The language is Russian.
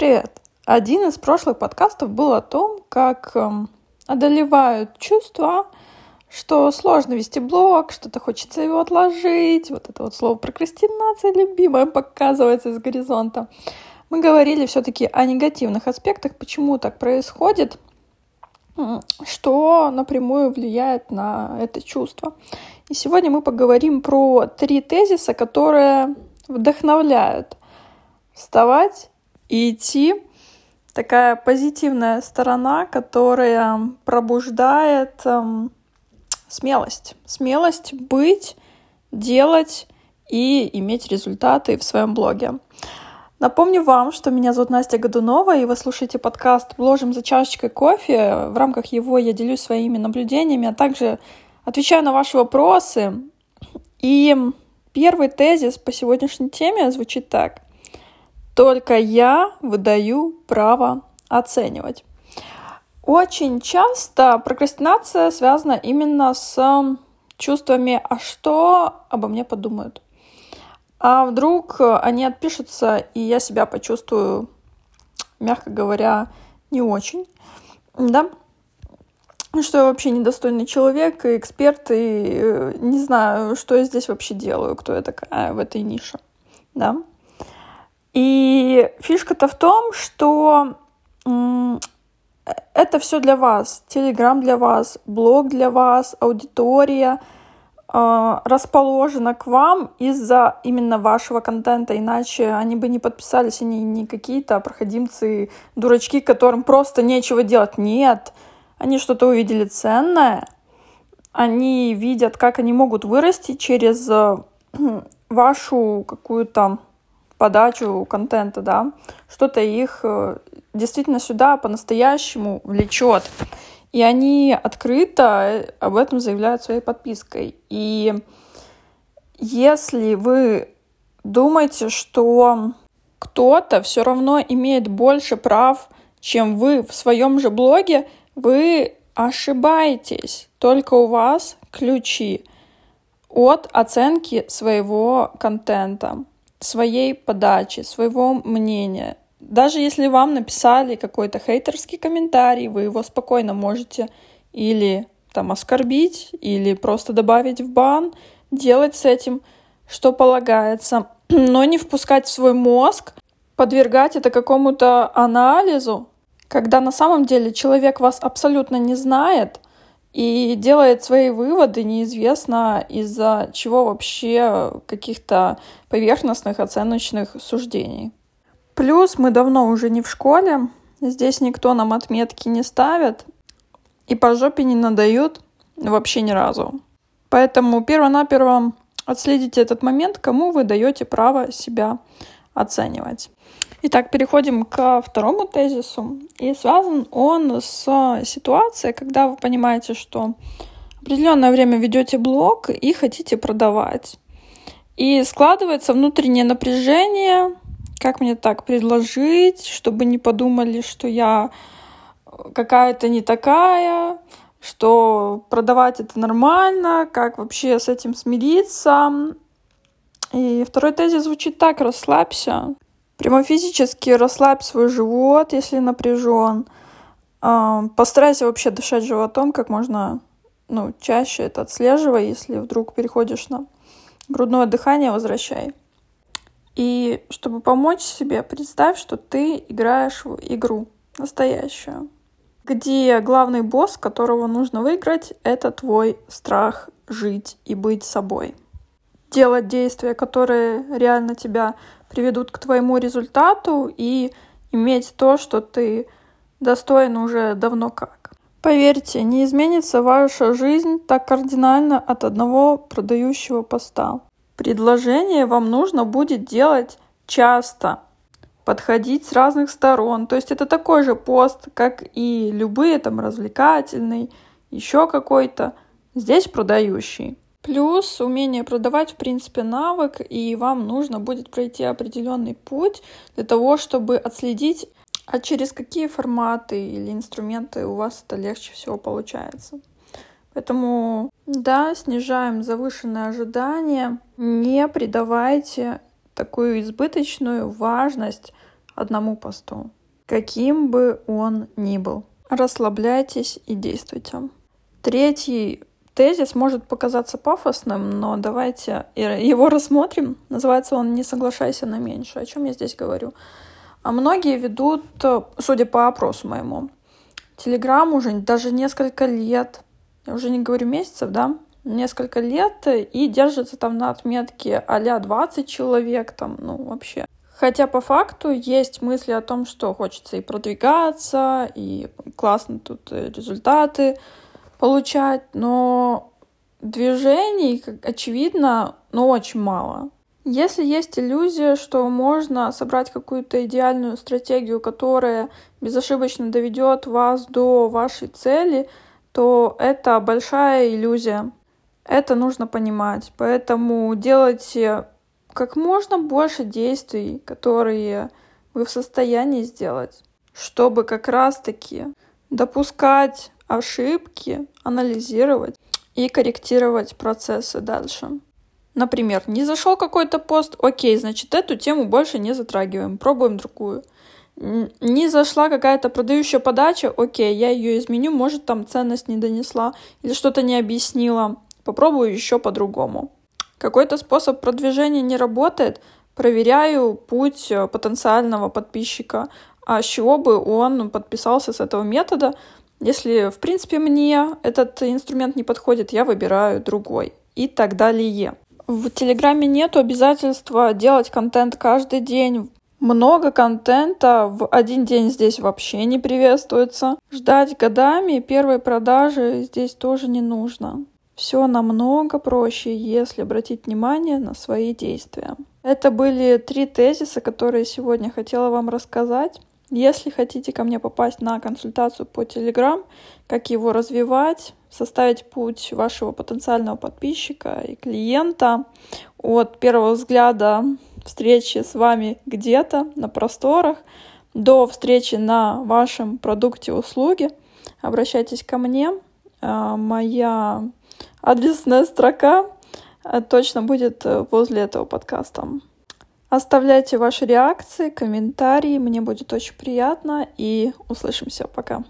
Привет! Один из прошлых подкастов был о том, как эм, одолевают чувства, что сложно вести блог, что-то хочется его отложить. Вот это вот слово прокрастинация любимое показывается из горизонта. Мы говорили все-таки о негативных аспектах, почему так происходит, что напрямую влияет на это чувство. И сегодня мы поговорим про три тезиса, которые вдохновляют вставать и идти. Такая позитивная сторона, которая пробуждает эм, смелость. Смелость быть, делать и иметь результаты в своем блоге. Напомню вам, что меня зовут Настя Годунова, и вы слушаете подкаст «Вложим за чашечкой кофе». В рамках его я делюсь своими наблюдениями, а также отвечаю на ваши вопросы. И первый тезис по сегодняшней теме звучит так. Только я выдаю право оценивать. Очень часто прокрастинация связана именно с чувствами «а что обо мне подумают?». А вдруг они отпишутся, и я себя почувствую, мягко говоря, не очень, да? Что я вообще недостойный человек, и эксперт, и э, не знаю, что я здесь вообще делаю, кто я такая в этой нише, да? И фишка-то в том, что это все для вас. Телеграм для вас, блог для вас, аудитория — а, расположена к вам из-за именно вашего контента, иначе они бы не подписались, они не какие-то проходимцы, дурачки, которым просто нечего делать. Нет, они что-то увидели ценное, они видят, как они могут вырасти через э, вашу какую-то подачу контента, да, что-то их э, действительно сюда по-настоящему влечет. И они открыто об этом заявляют своей подпиской. И если вы думаете, что кто-то все равно имеет больше прав, чем вы в своем же блоге, вы ошибаетесь. Только у вас ключи от оценки своего контента, своей подачи, своего мнения. Даже если вам написали какой-то хейтерский комментарий, вы его спокойно можете или там оскорбить, или просто добавить в бан, делать с этим, что полагается, но не впускать в свой мозг, подвергать это какому-то анализу, когда на самом деле человек вас абсолютно не знает и делает свои выводы неизвестно из-за чего вообще каких-то поверхностных оценочных суждений. Плюс мы давно уже не в школе, здесь никто нам отметки не ставит и по жопе не надают вообще ни разу. Поэтому перво-наперво отследите этот момент, кому вы даете право себя оценивать. Итак, переходим ко второму тезису. И связан он с ситуацией, когда вы понимаете, что определенное время ведете блог и хотите продавать. И складывается внутреннее напряжение, как мне так предложить, чтобы не подумали, что я какая-то не такая, что продавать это нормально, как вообще с этим смириться. И второй тезис звучит так, расслабься. Прямо физически расслабь свой живот, если напряжен. А, постарайся вообще дышать животом как можно ну, чаще это отслеживай, если вдруг переходишь на грудное дыхание, возвращай. И чтобы помочь себе, представь, что ты играешь в игру настоящую, где главный босс, которого нужно выиграть, это твой страх жить и быть собой. Делать действия, которые реально тебя приведут к твоему результату и иметь то, что ты достоин уже давно как. Поверьте, не изменится ваша жизнь так кардинально от одного продающего поста. Предложение вам нужно будет делать часто, подходить с разных сторон. То есть это такой же пост, как и любые там развлекательный, еще какой-то. Здесь продающий. Плюс умение продавать, в принципе, навык, и вам нужно будет пройти определенный путь для того, чтобы отследить, а через какие форматы или инструменты у вас это легче всего получается. Поэтому, да, снижаем завышенные ожидания, не придавайте такую избыточную важность одному посту, каким бы он ни был. Расслабляйтесь и действуйте. Третий тезис может показаться пафосным, но давайте его рассмотрим. Называется он «Не соглашайся на меньше». О чем я здесь говорю? А многие ведут, судя по опросу моему, Телеграм уже даже несколько лет, я уже не говорю месяцев, да, несколько лет и держится там на отметке а 20 человек, там, ну, вообще. Хотя по факту есть мысли о том, что хочется и продвигаться, и классно тут результаты получать, но движений, очевидно, ну, очень мало. Если есть иллюзия, что можно собрать какую-то идеальную стратегию, которая безошибочно доведет вас до вашей цели, то это большая иллюзия. Это нужно понимать. Поэтому делайте как можно больше действий, которые вы в состоянии сделать, чтобы как раз-таки допускать ошибки, анализировать и корректировать процессы дальше. Например, не зашел какой-то пост, окей, значит, эту тему больше не затрагиваем, пробуем другую. Не зашла какая-то продающая подача, окей, я ее изменю, может, там ценность не донесла или что-то не объяснила, попробую еще по-другому. Какой-то способ продвижения не работает, проверяю путь э, потенциального подписчика, а с чего бы он подписался с этого метода. Если, в принципе, мне этот инструмент не подходит, я выбираю другой и так далее. В Телеграме нет обязательства делать контент каждый день. Много контента в один день здесь вообще не приветствуется. Ждать годами первой продажи здесь тоже не нужно. Все намного проще, если обратить внимание на свои действия. Это были три тезиса, которые сегодня хотела вам рассказать. Если хотите ко мне попасть на консультацию по Telegram, как его развивать, составить путь вашего потенциального подписчика и клиента от первого взгляда встречи с вами где-то на просторах до встречи на вашем продукте услуги, обращайтесь ко мне. А, моя адресная строка э, точно будет э, возле этого подкаста. Оставляйте ваши реакции, комментарии, мне будет очень приятно и услышимся. Пока.